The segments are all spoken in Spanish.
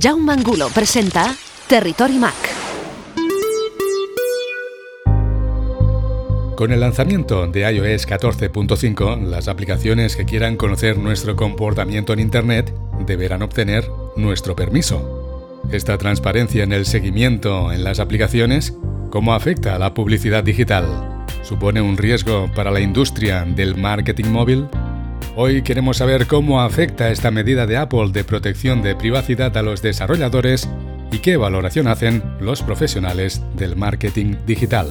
Jaume Angulo presenta Territory Mac. Con el lanzamiento de iOS 14.5, las aplicaciones que quieran conocer nuestro comportamiento en Internet deberán obtener nuestro permiso. Esta transparencia en el seguimiento en las aplicaciones, ¿cómo afecta a la publicidad digital? ¿Supone un riesgo para la industria del marketing móvil? Hoy queremos saber cómo afecta esta medida de Apple de protección de privacidad a los desarrolladores y qué valoración hacen los profesionales del marketing digital.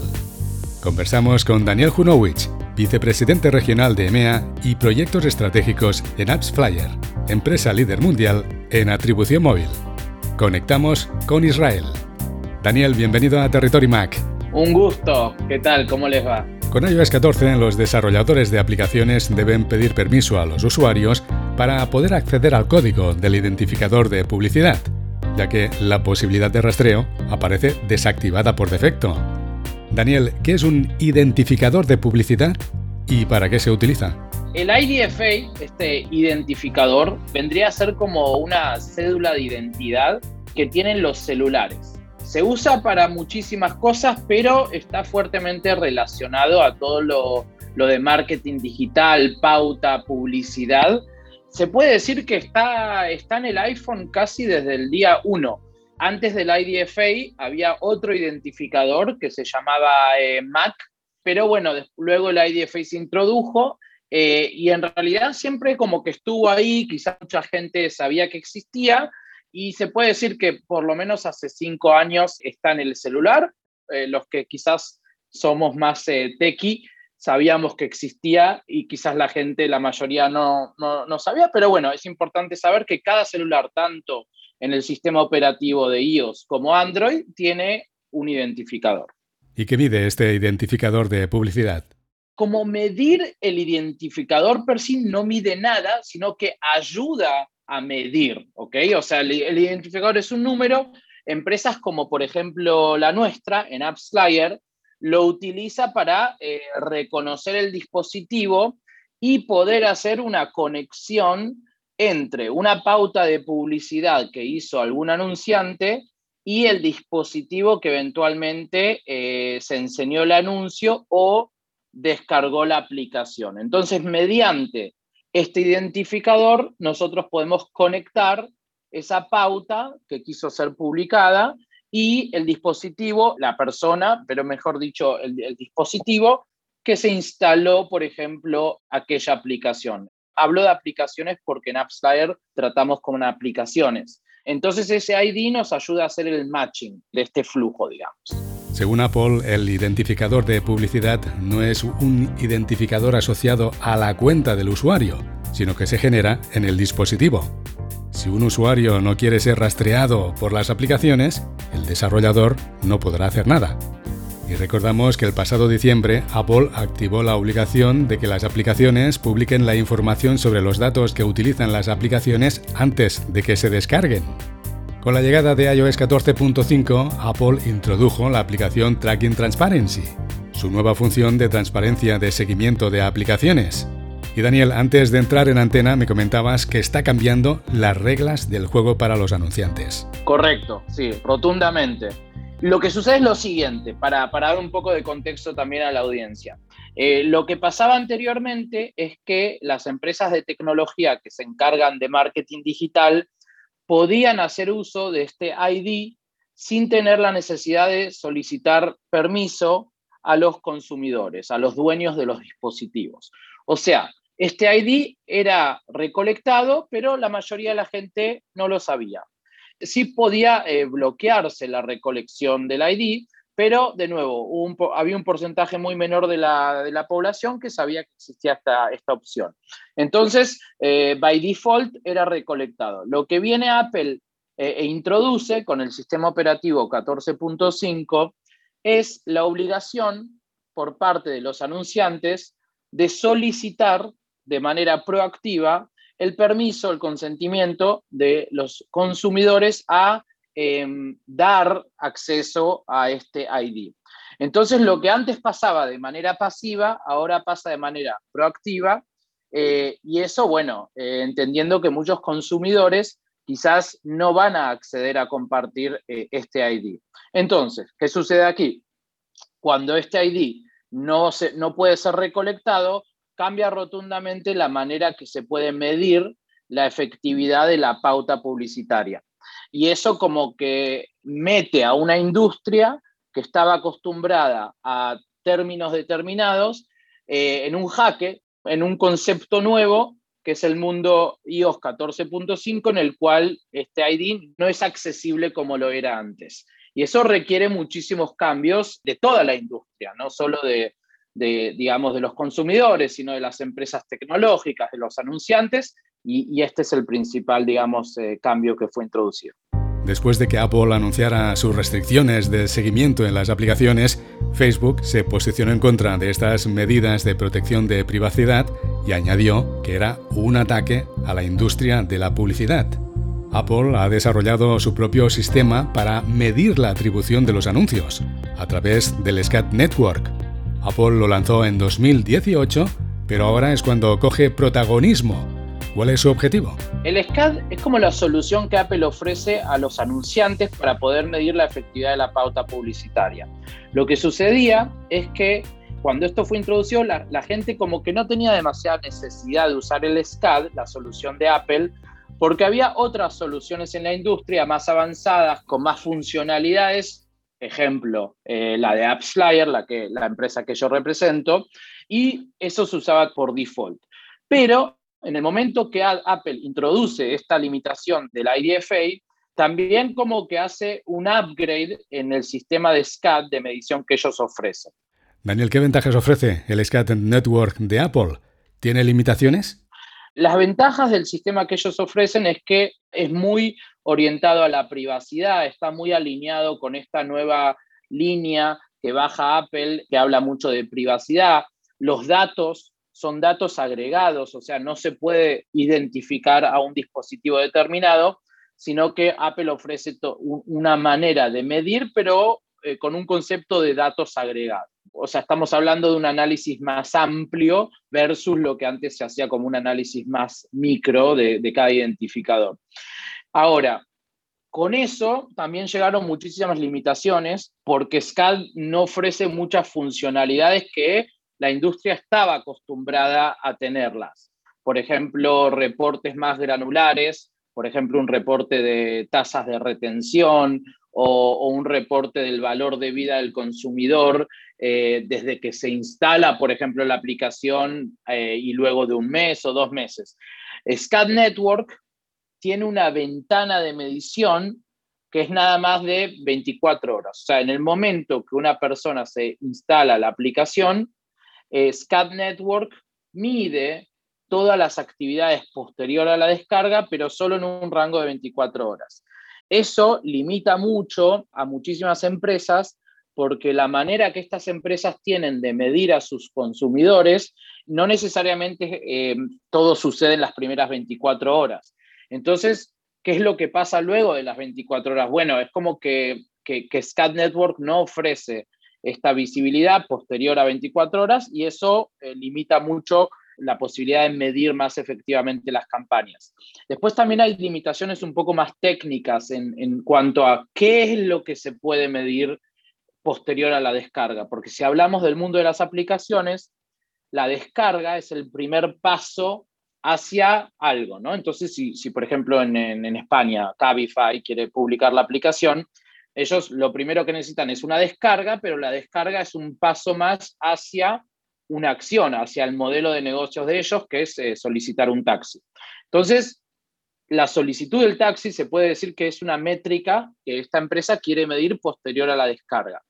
Conversamos con Daniel Junowicz, vicepresidente regional de EMEA y proyectos estratégicos en AppsFlyer, empresa líder mundial en atribución móvil. Conectamos con Israel. Daniel, bienvenido a Territory Mac. Un gusto. ¿Qué tal? ¿Cómo les va? Con iOS 14, los desarrolladores de aplicaciones deben pedir permiso a los usuarios para poder acceder al código del identificador de publicidad, ya que la posibilidad de rastreo aparece desactivada por defecto. Daniel, ¿qué es un identificador de publicidad y para qué se utiliza? El IDFA, este identificador, vendría a ser como una cédula de identidad que tienen los celulares se usa para muchísimas cosas, pero está fuertemente relacionado a todo lo, de marketing digital, pauta, publicidad. Se puede decir que está, está en el iPhone casi desde el día 1. Antes del IDFA había otro identificador que se llamaba eh, MAC, pero bueno, luego el IDFA se introdujo eh, y en realidad siempre como que estuvo ahí, quizás mucha gente sabía que existía, y se puede decir que por lo menos hace cinco años está en el celular. Eh, los que quizás somos más eh, tequi sabíamos que existía y quizás la gente, la mayoría no, no, sabía, pero bueno, es importante saber que cada celular, tanto en el sistema operativo de iOS como Android, tiene un identificador. ¿Y qué mide este identificador de publicidad? Como medir el identificador per sí no mide nada, sino que ayuda a medir, ¿ok? O sea, el, identificador es un número. Empresas como por ejemplo la nuestra, en AppsFlyer, lo utiliza para eh, reconocer el dispositivo y poder hacer una conexión entre una pauta de publicidad que hizo algún anunciante y el dispositivo que eventualmente eh, se enseñó el anuncio o descargó la aplicación. Entonces, mediante este identificador nosotros podemos conectar esa pauta que quiso ser publicada y el dispositivo, la persona, pero mejor dicho, el, dispositivo que se instaló, por ejemplo, aquella aplicación. Hablo de aplicaciones porque en AppsFlyer tratamos con aplicaciones. Entonces ese ID nos ayuda a hacer el matching de este flujo, digamos. Según Apple, el identificador de publicidad no es un identificador asociado a la cuenta del usuario, sino que se genera en el dispositivo. Si un usuario no quiere ser rastreado por las aplicaciones, el desarrollador no podrá hacer nada. Y recordamos que el pasado diciembre Apple activó la obligación de que las aplicaciones publiquen la información sobre los datos que utilizan las aplicaciones antes de que se descarguen. Con la llegada de iOS 14.5, Apple introdujo la aplicación Tracking Transparency, su nueva función de transparencia de seguimiento de aplicaciones. Y Daniel, antes de entrar en antena me comentabas que está cambiando las reglas del juego para los anunciantes. Correcto, sí, rotundamente. Lo que sucede es lo siguiente, para, dar un poco de contexto también a la audiencia. Eh, lo que pasaba anteriormente es que las empresas de tecnología que se encargan de marketing digital podían hacer uso de este ID sin tener la necesidad de solicitar permiso a los consumidores, a los dueños de los dispositivos. O sea, este ID era recolectado, pero la mayoría de la gente no lo sabía. Sí podía eh, bloquearse la recolección del ID, pero de nuevo, había un porcentaje muy menor de la, población que sabía que existía esta, esta opción. Entonces, eh, by default era recolectado. Lo que viene Apple eh, e introduce con el sistema operativo 14.5 es la obligación por parte de los anunciantes de solicitar de manera proactiva el permiso, el consentimiento de los consumidores a Em, dar acceso a este ID. Entonces, lo que antes pasaba de manera pasiva, ahora pasa de manera proactiva. Eh, y eso, bueno, eh, entendiendo que muchos consumidores quizás no van a acceder a compartir eh, este ID. Entonces, ¿qué sucede aquí? Cuando este ID no, se, no puede ser recolectado, cambia rotundamente la manera que se puede medir la efectividad de la pauta publicitaria. Y eso como que mete a una industria que estaba acostumbrada a términos determinados eh, en un jaque, en un concepto nuevo, que es el mundo iOS 14.5, en el cual este ID no es accesible como lo era antes. Y eso requiere muchísimos cambios de toda la industria, no solo de, digamos, de los consumidores, sino de las empresas tecnológicas, de los anunciantes, y, este es el principal, digamos, eh, cambio que fue introducido. Después de que Apple anunciara sus restricciones de seguimiento en las aplicaciones, Facebook se posicionó en contra de estas medidas de protección de privacidad y añadió que era un ataque a la industria de la publicidad. Apple ha desarrollado su propio sistema para medir la atribución de los anuncios a través del SCAT Network. Apple lo lanzó en 2018, pero ahora es cuando coge protagonismo ¿Cuál es su objetivo? El SCAD es como la solución que Apple ofrece a los anunciantes para poder medir la efectividad de la pauta publicitaria. Lo que sucedía es que cuando esto fue introducido, la, gente como que no tenía demasiada necesidad de usar el SCAD, la solución de Apple, porque había otras soluciones en la industria más avanzadas, con más funcionalidades, ejemplo, eh, la de AppsFlyer, la, que, la empresa que yo represento, y eso se usaba por default. Pero en el momento que Apple introduce esta limitación del IDFA, también como que hace un upgrade en el sistema de SCAD de medición que ellos ofrecen. Daniel, ¿qué ventajas ofrece el SCAD Network de Apple? ¿Tiene limitaciones? Las ventajas del sistema que ellos ofrecen es que es muy orientado a la privacidad, está muy alineado con esta nueva línea que baja Apple, que habla mucho de privacidad. Los datos son datos agregados, o sea, no se puede identificar a un dispositivo determinado, sino que Apple ofrece una manera de medir, pero eh, con un concepto de datos agregados. O sea, estamos hablando de un análisis más amplio versus lo que antes se hacía como un análisis más micro de, de cada identificador. Ahora, con eso también llegaron muchísimas limitaciones porque SCAD no ofrece muchas funcionalidades que la industria estaba acostumbrada a tenerlas. Por ejemplo, reportes más granulares, por ejemplo, un reporte de tasas de retención o, un reporte del valor de vida del consumidor eh, desde que se instala, por ejemplo, la aplicación eh, y luego de un mes o dos meses. SCAD Network tiene una ventana de medición que es nada más de 24 horas. O sea, en el momento que una persona se instala la aplicación, SCAD Network mide todas las actividades posterior a la descarga, pero solo en un rango de 24 horas. Eso limita mucho a muchísimas empresas porque la manera que estas empresas tienen de medir a sus consumidores, no necesariamente eh, todo sucede en las primeras 24 horas. Entonces, ¿qué es lo que pasa luego de las 24 horas? Bueno, es como que, que, que SCAD Network no ofrece esta visibilidad posterior a 24 horas y eso eh, limita mucho la posibilidad de medir más efectivamente las campañas. Después también hay limitaciones un poco más técnicas en, en cuanto a qué es lo que se puede medir posterior a la descarga, porque si hablamos del mundo de las aplicaciones, la descarga es el primer paso hacia algo, ¿no? Entonces, si, si por ejemplo en, en, en España Cabify quiere publicar la aplicación, ellos lo primero que necesitan es una descarga, pero la descarga es un paso más hacia una acción, hacia el modelo de negocios de ellos, que es eh, solicitar un taxi. Entonces, la solicitud del taxi se puede decir que es una métrica que esta empresa quiere medir posterior a la descarga.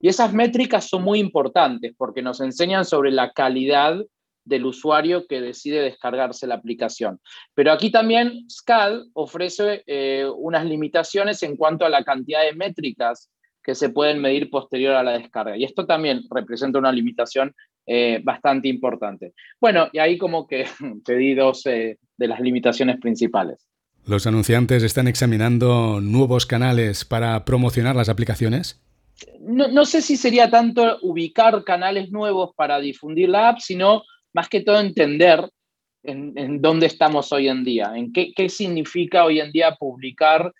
Y esas métricas son muy importantes porque nos enseñan sobre la calidad del usuario que decide descargarse la aplicación. Pero aquí también SCAD ofrece eh, unas limitaciones en cuanto a la cantidad de métricas que se pueden medir posterior a la descarga. Y esto también representa una limitación eh, bastante importante. Bueno, y ahí como que te di dos eh, de las limitaciones principales. ¿Los anunciantes están examinando nuevos canales para promocionar las aplicaciones? No, no, sé si sería tanto ubicar canales nuevos para difundir la app, sino más que todo entender en, dónde estamos hoy en día, en qué, significa hoy en día publicar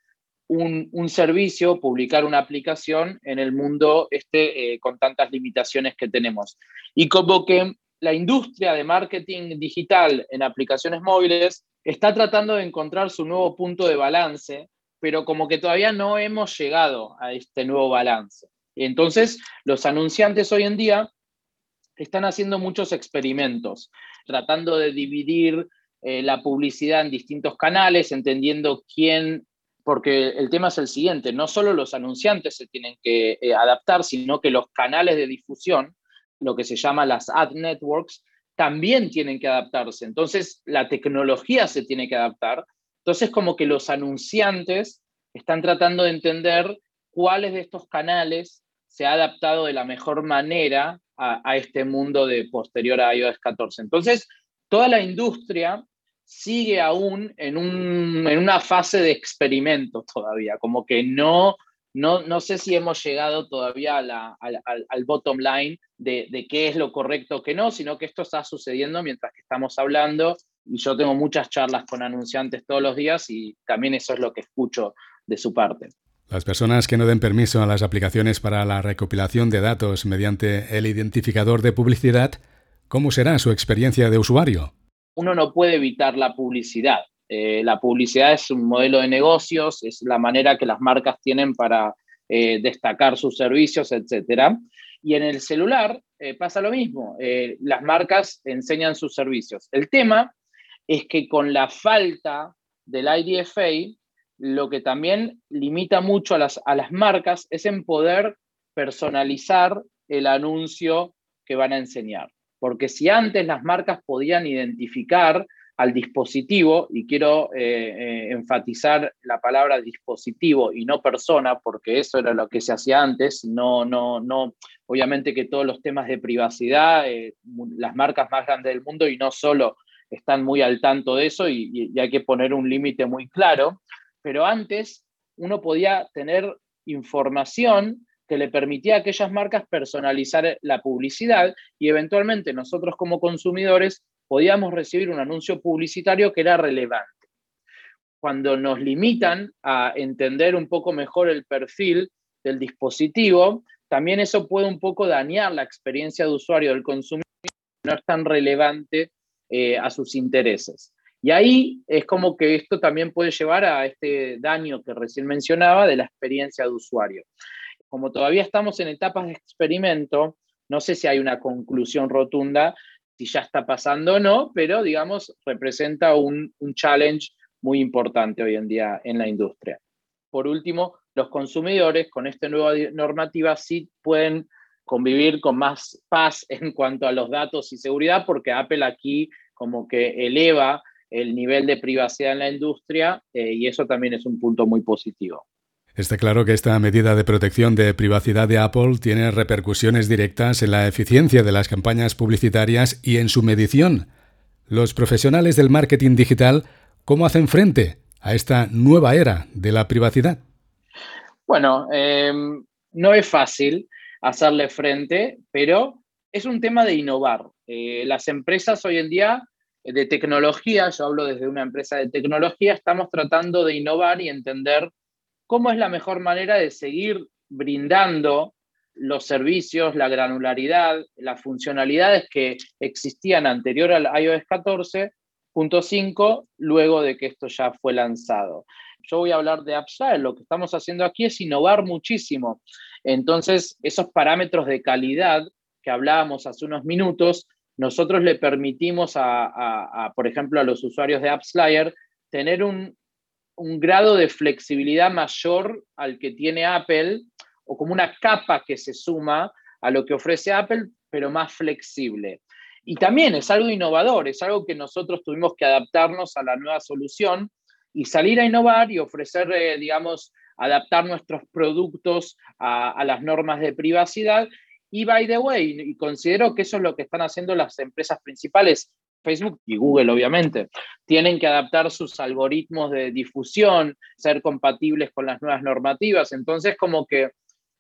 un, servicio, publicar una aplicación en el mundo este, eh, con tantas limitaciones que tenemos. Y como que la industria de marketing digital en aplicaciones móviles está tratando de encontrar su nuevo punto de balance, pero como que todavía no hemos llegado a este nuevo balance. Entonces, los anunciantes hoy en día están haciendo muchos experimentos, tratando de dividir eh, la publicidad en distintos canales, entendiendo quién, porque el tema es el siguiente, no solo los anunciantes se tienen que eh, adaptar, sino que los canales de difusión, lo que se llama las ad networks, también tienen que adaptarse. Entonces, la tecnología se tiene que adaptar. Entonces, como que los anunciantes están tratando de entender cuáles de estos canales se ha adaptado de la mejor manera a, este mundo de posterior a iOS 14. Entonces, toda la industria sigue aún en, una fase de experimento todavía, como que no, no, no sé si hemos llegado todavía al, bottom line de, de, qué es lo correcto que no, sino que esto está sucediendo mientras que estamos hablando y yo tengo muchas charlas con anunciantes todos los días y también eso es lo que escucho de su parte. Las personas que no den permiso a las aplicaciones para la recopilación de datos mediante el identificador de publicidad, ¿cómo será su experiencia de usuario? Uno no puede evitar la publicidad. Eh, la publicidad es un modelo de negocios, es la manera que las marcas tienen para eh, destacar sus servicios, etc. Y en el celular eh, pasa lo mismo. las marcas enseñan sus servicios. El tema es que con la falta del IDFA, lo que también limita mucho a las, a las marcas es en poder personalizar el anuncio que van a enseñar. Porque si antes las marcas podían identificar al dispositivo, y quiero eh, eh, enfatizar la palabra dispositivo y no persona, porque eso era lo que se hacía antes, no, no, no, obviamente que todos los temas de privacidad, eh, las marcas más grandes del mundo y no solo están muy al tanto de eso y hay que poner un límite muy claro, pero antes uno podía tener información que le permitía a aquellas marcas personalizar la publicidad y eventualmente nosotros como consumidores podíamos recibir un anuncio publicitario que era relevante. Cuando nos limitan a entender un poco mejor el perfil del dispositivo, también eso puede un poco dañar la experiencia de usuario del consumidor, no es tan relevante eh, a sus intereses. Y ahí es como que esto también puede llevar a este daño que recién mencionaba de la experiencia de usuario. Como todavía estamos en etapas de experimento, no sé si hay una conclusión rotunda, si ya está pasando o no, pero digamos, representa un, un challenge muy importante hoy en día en la industria. Por último, los consumidores con esta nueva normativa sí pueden convivir con más paz en cuanto a los datos y seguridad, porque Apple aquí como que eleva el nivel de privacidad en la industria eh, y eso también es un punto muy positivo. Está claro que esta medida de protección de privacidad de Apple tiene repercusiones directas en la eficiencia de las campañas publicitarias y en su medición. Los profesionales del marketing digital, ¿cómo hacen frente a esta nueva era de la privacidad? Bueno, em, no es fácil hacerle frente, pero es un tema de innovar. Eh, las empresas hoy en día de tecnología, yo hablo desde una empresa de tecnología, estamos tratando de innovar y entender cómo es la mejor manera de seguir brindando los servicios, la granularidad, las funcionalidades que existían anterior al iOS 14.5, luego de que esto ya fue lanzado. Yo voy a hablar de AppStyle, lo que estamos haciendo aquí es innovar muchísimo. Entonces, esos parámetros de calidad que hablábamos hace unos minutos, nosotros le permitimos a, por ejemplo, a los usuarios de AppsLayer tener un, grado de flexibilidad mayor al que tiene Apple o como una capa que se suma a lo que ofrece Apple, pero más flexible. Y también es algo innovador, es algo que nosotros tuvimos que adaptarnos a la nueva solución y salir a innovar y ofrecer, eh, digamos, adaptar nuestros productos a, a, las normas de privacidad y by the way, considero que eso es lo que están haciendo las empresas principales, Facebook y Google obviamente, tienen que adaptar sus algoritmos de difusión, ser compatibles con las nuevas normativas. Entonces, como que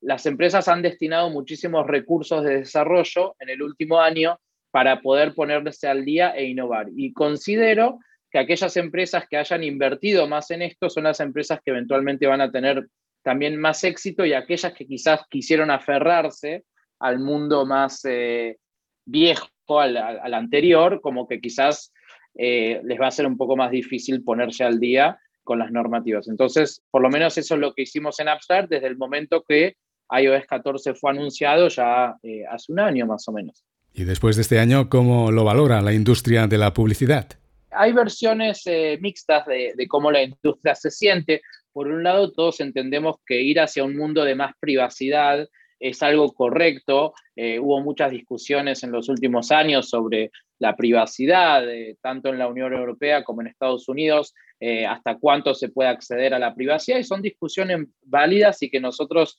las empresas han destinado muchísimos recursos de desarrollo en el último año para poder ponerse al día e innovar. Y considero que aquellas empresas que hayan invertido más en esto son las empresas que eventualmente van a tener también más éxito y aquellas que quizás quisieron aferrarse al mundo más eh, viejo, al, anterior, como que quizás eh, les va a ser un poco más difícil ponerse al día con las normativas. Entonces, por lo menos eso es lo que hicimos en Upstart desde el momento que iOS 14 fue anunciado ya eh, hace un año más o menos. Y después de este año, ¿cómo lo valora la industria de la publicidad? Hay versiones mixtas de, de, cómo la industria se siente. Por un lado, todos entendemos que ir hacia un mundo de más privacidad es algo correcto. Eh, hubo muchas discusiones en los últimos años sobre la privacidad, eh, tanto en la Unión Europea como en Estados Unidos, eh, hasta cuánto se puede acceder a la privacidad, y son discusiones válidas y que nosotros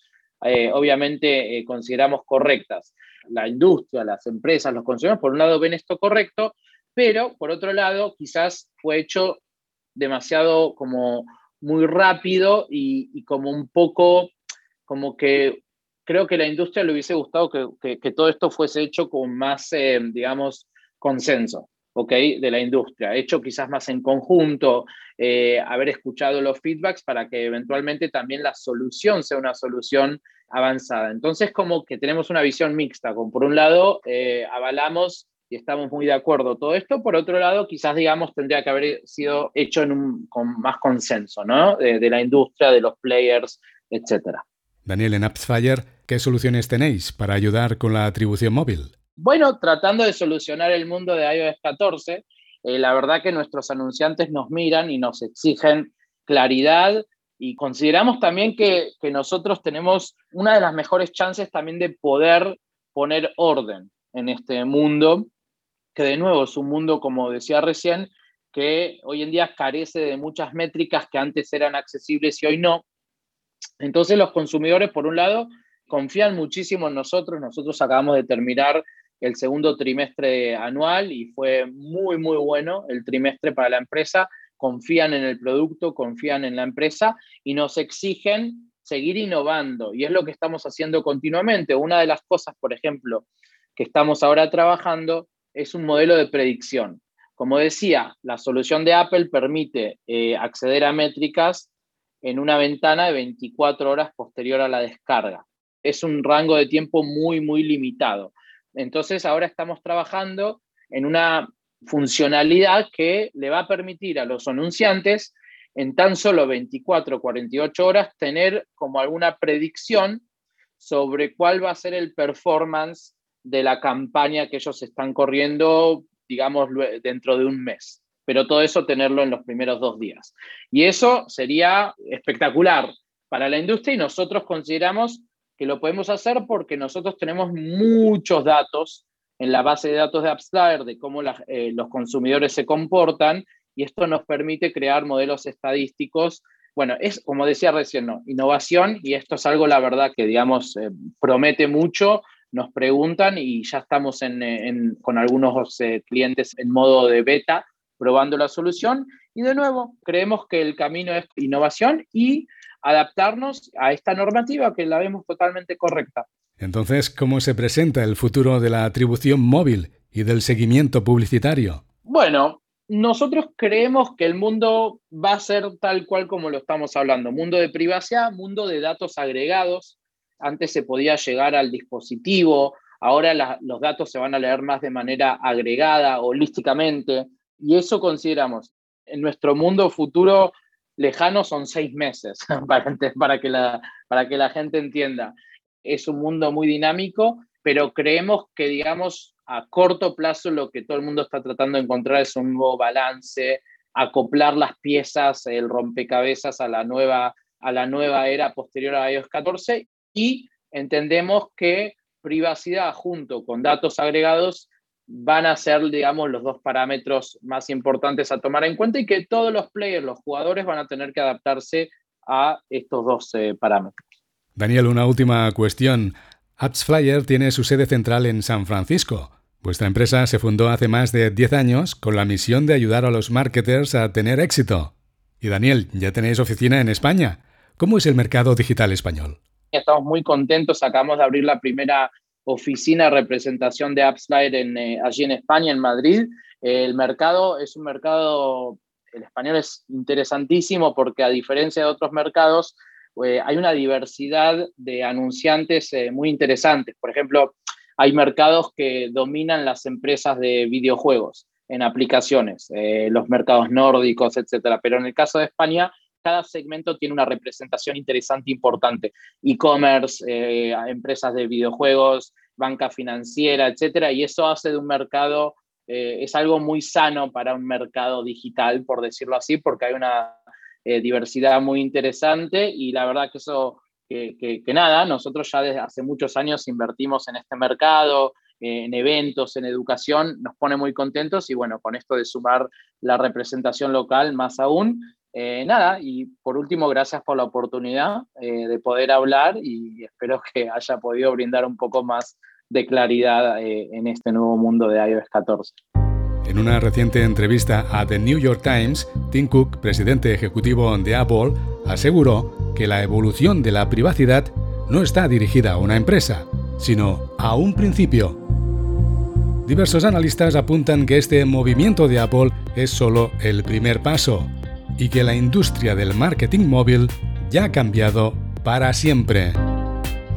obviamente consideramos correctas. La industria, las empresas, los consumidores, por un lado ven esto correcto, pero por otro lado quizás fue hecho demasiado como muy rápido y como un poco como que creo que la industria le hubiese gustado que, todo esto fuese hecho con más, eh, digamos, consenso. ¿ok? De la industria, hecho quizás más en conjunto, eh, haber escuchado los feedbacks para que eventualmente también la solución sea una solución avanzada. Entonces, como que tenemos una visión mixta, con por un lado, eh, avalamos y estamos muy de acuerdo todo esto, por otro lado, quizás, digamos, tendría que haber sido hecho con más consenso, ¿no? De, de la industria, de los players, etcétera. Daniel, en AppsFire, ¿qué soluciones tenéis para ayudar con la atribución móvil? Bueno, tratando de solucionar el mundo de iOS 14, eh, la verdad que nuestros anunciantes nos miran y nos exigen claridad y consideramos también que, que nosotros tenemos una de las mejores chances también de poder poner orden en este mundo, que de nuevo es un mundo, como decía recién, que hoy en día carece de muchas métricas que antes eran accesibles y hoy no. Entonces los consumidores, por un lado, confían muchísimo en nosotros. Nosotros acabamos de terminar el segundo trimestre anual y fue muy, muy bueno el trimestre para la empresa. Confían en el producto, confían en la empresa y nos exigen seguir innovando. Y es lo que estamos haciendo continuamente. Una de las cosas, por ejemplo, que estamos ahora trabajando es un modelo de predicción. Como decía, la solución de Apple permite eh, acceder a métricas en una ventana de 24 horas posterior a la descarga. Es un rango de tiempo muy, muy limitado. Entonces ahora estamos trabajando en una funcionalidad que le va a permitir a los anunciantes en tan solo 24 o 48 horas tener como alguna predicción sobre cuál va a ser el performance de la campaña que ellos están corriendo, digamos, dentro de un mes pero todo eso tenerlo en los primeros dos días. Y eso sería espectacular para la industria y nosotros consideramos que lo podemos hacer porque nosotros tenemos muchos datos en la base de datos de AppsFlyer de cómo eh, los consumidores se comportan y esto nos permite crear modelos estadísticos. Bueno, es como decía recién, ¿no? innovación y esto es algo, la verdad, que digamos, eh, promete mucho. Nos preguntan y ya estamos con algunos eh, clientes en modo de beta probando la solución. Y de nuevo, creemos que el camino es innovación y adaptarnos a esta normativa que la vemos totalmente correcta. Entonces, ¿cómo se presenta el futuro de la atribución móvil y del seguimiento publicitario? Bueno, nosotros creemos que el mundo va a ser tal cual como lo estamos hablando, mundo de privacidad, mundo de datos agregados. Antes se podía llegar al dispositivo, ahora los datos se van a leer más de manera agregada, holísticamente. Y eso consideramos, en nuestro mundo futuro lejano son seis meses, para, que la, para que la gente entienda. Es un mundo muy dinámico, pero creemos que, digamos, a corto plazo lo que todo el mundo está tratando de encontrar es un nuevo balance, acoplar las piezas, el rompecabezas a la nueva, a la nueva era posterior a iOS 14 y entendemos que privacidad junto con datos agregados van a ser, digamos, los dos parámetros más importantes a tomar en cuenta y que todos los players, los jugadores, van a tener que adaptarse a estos dos eh, parámetros. Daniel, una última cuestión. AppsFlyer tiene su sede central en San Francisco. Vuestra empresa se fundó hace más de 10 años con la misión de ayudar a los marketers a tener éxito. Y Daniel, ya tenéis oficina en España. ¿Cómo es el mercado digital español? Estamos muy contentos, acabamos de abrir la primera oficina de representación de AppsFlyer en, eh, allí en España, en Madrid. el mercado es un mercado, el español es interesantísimo porque a diferencia de otros mercados, hay una diversidad de anunciantes muy interesantes. Por ejemplo, hay mercados que dominan las empresas de videojuegos en aplicaciones, eh, los mercados nórdicos, etcétera. Pero en el caso de España, cada segmento tiene una representación interesante, importante. E-commerce, eh, empresas de videojuegos, banca financiera, etcétera. Y eso hace de un mercado, eh, es algo muy sano para un mercado digital, por decirlo así, porque hay una diversidad muy interesante y la verdad que eso que, nada, nosotros ya desde hace muchos años invertimos en este mercado, en eventos, en educación, nos pone muy contentos y bueno, con esto de sumar la representación local más aún. Eh, nada, y por último, gracias por la oportunidad eh, de poder hablar y espero que haya podido brindar un poco más de claridad eh, en este nuevo mundo de iOS 14. En una reciente entrevista a The New York Times, Tim Cook, presidente ejecutivo de Apple, aseguró que la evolución de la privacidad no está dirigida a una empresa, sino a un principio. Diversos analistas apuntan que este movimiento de Apple es solo el primer paso y que la industria del marketing móvil ya ha cambiado para siempre.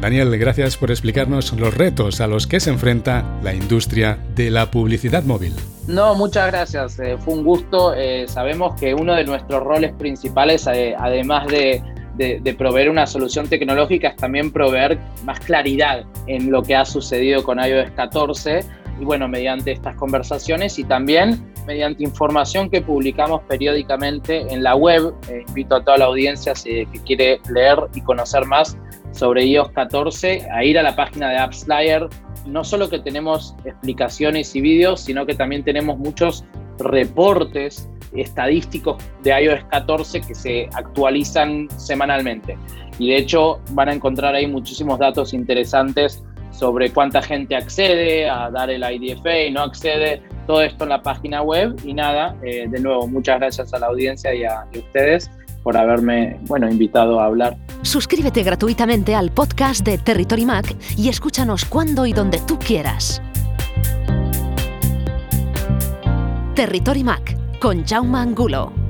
Daniel, gracias por explicarnos los retos a los que se enfrenta la industria de la publicidad móvil. No, muchas gracias. Eh, fue un gusto. Eh, sabemos que uno de nuestros roles principales, eh, además de, de, proveer una solución tecnológica, es también proveer más claridad en lo que ha sucedido con iOS 14 y bueno, mediante estas conversaciones y también mediante información que publicamos periódicamente en la web. invito a toda la audiencia si, que quiere leer y conocer más sobre iOS 14 a ir a la página de AppsFlyer. No solo que tenemos explicaciones y vídeos, sino que también tenemos muchos reportes estadísticos de iOS 14 que se actualizan semanalmente. Y de hecho van a encontrar ahí muchísimos datos interesantes sobre cuánta gente accede a dar el IDFA y no accede, todo esto en la página web. Y nada, eh, de nuevo, muchas gracias a la audiencia y a ustedes por haberme bueno, invitado a hablar. Suscríbete gratuitamente al podcast de Territory Mac y escúchanos cuando y donde tú quieras. Territory Mac con Jaume Angulo.